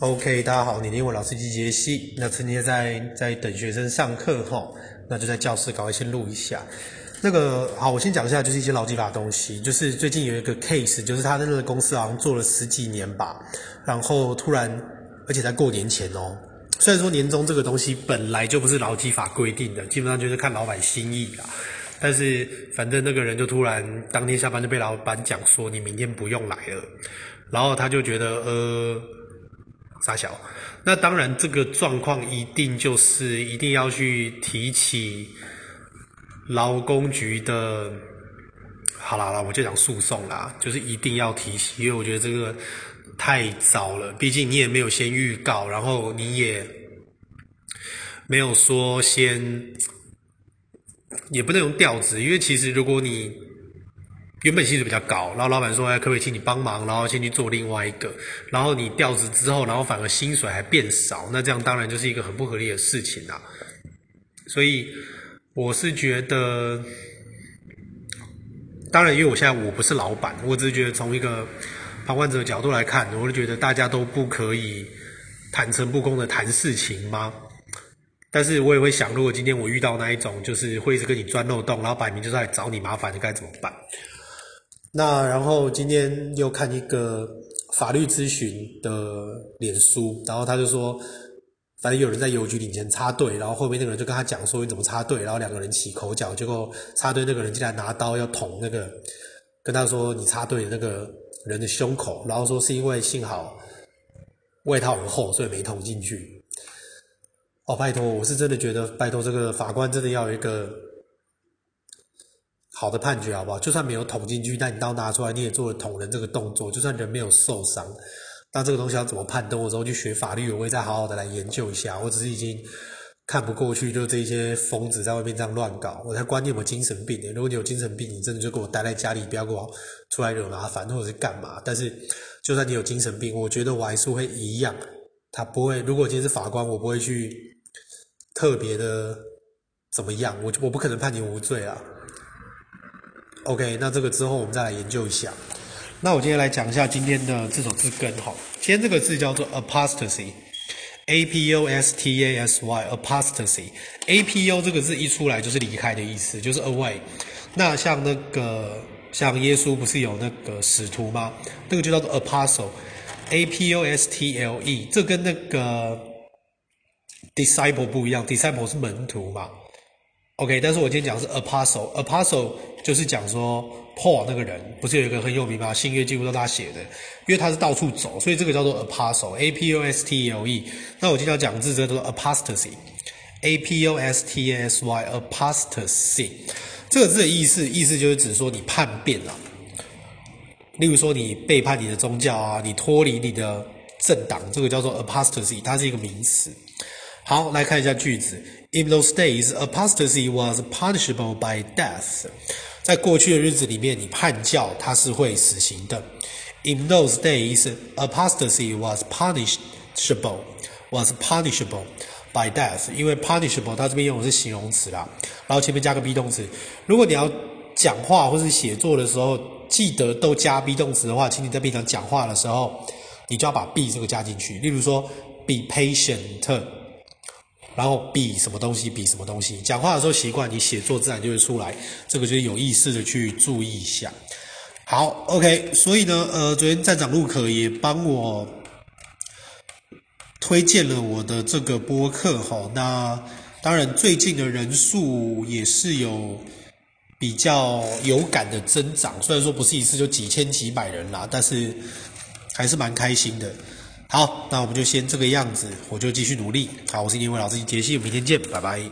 OK，大家好，你英文老师季杰西。那今天在在等学生上课哈，那就在教室赶快先录一下。那个好，我先讲一下，就是一些劳基法的东西。就是最近有一个 case，就是他在那个公司好像做了十几年吧，然后突然，而且在过年前哦。虽然说年终这个东西本来就不是劳基法规定的，基本上就是看老板心意啦。但是反正那个人就突然当天下班就被老板讲说，你明天不用来了，然后他就觉得呃。傻小，那当然这个状况一定就是一定要去提起劳工局的，好啦啦，我就讲诉讼啦，就是一定要提起，因为我觉得这个太糟了，毕竟你也没有先预告，然后你也没有说先，也不能用调职，因为其实如果你。原本薪水比较高，然后老板说：“哎，可不可以请你帮忙？然后先去做另外一个。然后你调职之后，然后反而薪水还变少，那这样当然就是一个很不合理的事情啦。所以我是觉得，当然，因为我现在我不是老板，我只是觉得从一个旁观者的角度来看，我就觉得大家都不可以坦诚不公的谈事情吗？但是我也会想，如果今天我遇到那一种，就是会一直跟你钻漏洞，然后摆明就是来找你麻烦，你该怎么办？”那然后今天又看一个法律咨询的脸书，然后他就说，反正有人在邮局领钱插队，然后后面那个人就跟他讲说，你怎么插队，然后两个人起口角，结果插队那个人竟然拿刀要捅那个跟他说你插队的那个人的胸口，然后说是因为幸好外套很厚，所以没捅进去。哦，拜托，我是真的觉得拜托这个法官真的要有一个。好的判决好不好？就算没有捅进去，但你刀拿出来，你也做了捅人这个动作，就算人没有受伤，那这个东西要怎么判？等我之后去学法律，我会再好好的来研究一下。我只是已经看不过去，就这些疯子在外面这样乱搞，我才管你有精神病呢？如果你有精神病，你真的就给我待在家里，不要给我出来惹麻烦，或者是干嘛？但是就算你有精神病，我觉得我还是会一样，他不会。如果今天是法官，我不会去特别的怎么样，我我不可能判你无罪啊。OK，那这个之后我们再来研究一下。那我今天来讲一下今天的这首字根哈。今天这个字叫做 apostasy，A P O S T A S Y，apostasy。A P O 这个字一出来就是离开的意思，就是 away。那像那个像耶稣不是有那个使徒吗？那个就叫做 apostle，A P O S T L E。这跟那个 disciple 不一样，disciple 是门徒嘛。OK，但是我今天讲的是 apostle，apostle 就是讲说 Paul 那个人，不是有一个很有名吗？新约几乎都他写的，因为他是到处走，所以这个叫做 apostle，A P O S T L E。那我今天要讲的字，这个叫做 apostasy，A P O S T S Y，apostasy。这个字的意思，意思就是指说你叛变了，例如说你背叛你的宗教啊，你脱离你的政党，这个叫做 apostasy，它是一个名词。好，来看一下句子。In those days, apostasy was punishable by death. 在过去的日子里面，你叛教，它是会死刑的。In those days, apostasy was punishable, was punishable by death. 因为 punishable 它这边用的是形容词啦，然后前面加个 be 动词。如果你要讲话或是写作的时候，记得都加 be 动词的话，请你在平常讲话的时候，你就要把 be 这个加进去。例如说，be patient。然后比什么东西比什么东西，讲话的时候习惯，你写作自然就会出来。这个就是有意识的去注意一下。好，OK，所以呢，呃，昨天站长陆可也帮我推荐了我的这个播客哈。那当然，最近的人数也是有比较有感的增长，虽然说不是一次就几千几百人啦，但是还是蛮开心的。好，那我们就先这个样子，我就继续努力。好，我是英文老师杰西，我们明天见，拜拜。